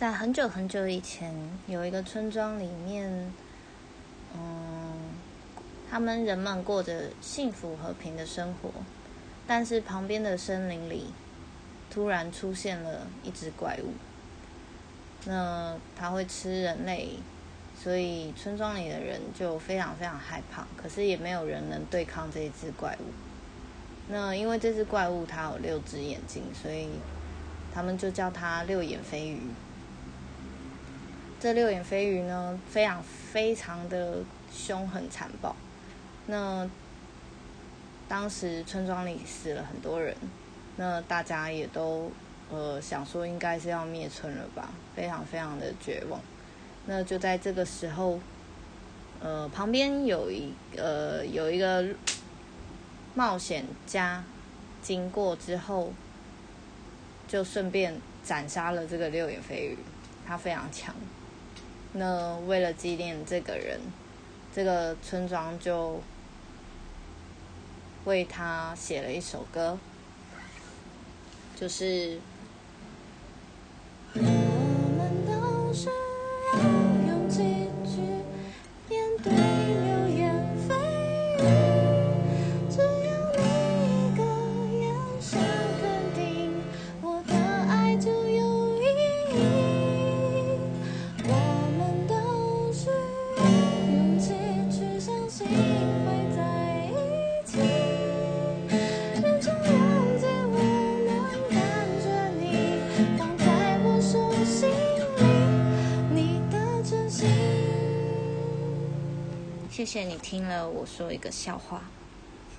在很久很久以前，有一个村庄里面，嗯，他们人们过着幸福和平的生活，但是旁边的森林里突然出现了一只怪物。那它会吃人类，所以村庄里的人就非常非常害怕。可是也没有人能对抗这一只怪物。那因为这只怪物它有六只眼睛，所以他们就叫它六眼飞鱼。这六眼飞鱼呢，非常非常的凶狠残暴。那当时村庄里死了很多人，那大家也都。呃，想说应该是要灭村了吧，非常非常的绝望。那就在这个时候，呃，旁边有一呃有一个冒险家经过之后，就顺便斩杀了这个六眼飞鱼，他非常强。那为了纪念这个人，这个村庄就为他写了一首歌，就是。谢谢你听了我说一个笑话。